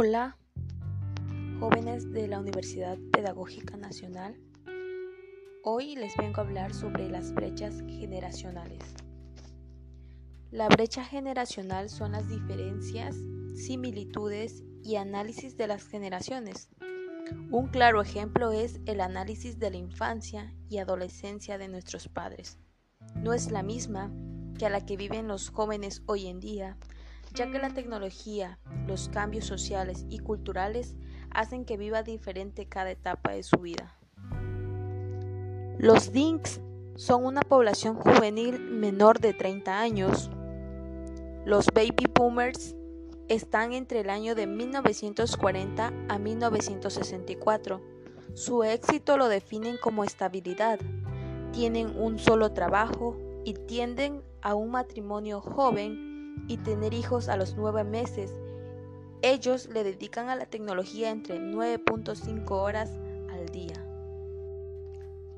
Hola, jóvenes de la Universidad Pedagógica Nacional. Hoy les vengo a hablar sobre las brechas generacionales. La brecha generacional son las diferencias, similitudes y análisis de las generaciones. Un claro ejemplo es el análisis de la infancia y adolescencia de nuestros padres. No es la misma que a la que viven los jóvenes hoy en día, ya que la tecnología, los cambios sociales y culturales hacen que viva diferente cada etapa de su vida. Los Dinks son una población juvenil menor de 30 años. Los Baby Boomers están entre el año de 1940 a 1964. Su éxito lo definen como estabilidad. Tienen un solo trabajo y tienden a un matrimonio joven y tener hijos a los nueve meses. Ellos le dedican a la tecnología entre 9.5 horas al día.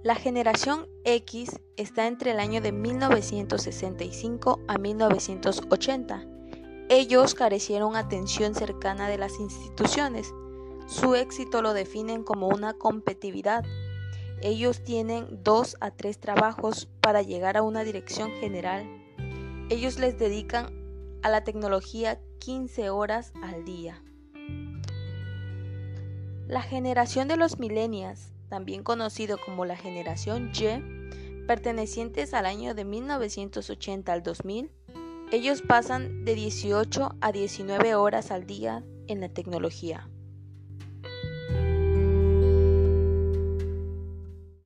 La generación X está entre el año de 1965 a 1980. Ellos carecieron atención cercana de las instituciones. Su éxito lo definen como una competitividad. Ellos tienen dos a tres trabajos para llegar a una dirección general. Ellos les dedican a la tecnología 15 horas al día. La generación de los millennials, también conocido como la generación Y, pertenecientes al año de 1980 al 2000, ellos pasan de 18 a 19 horas al día en la tecnología.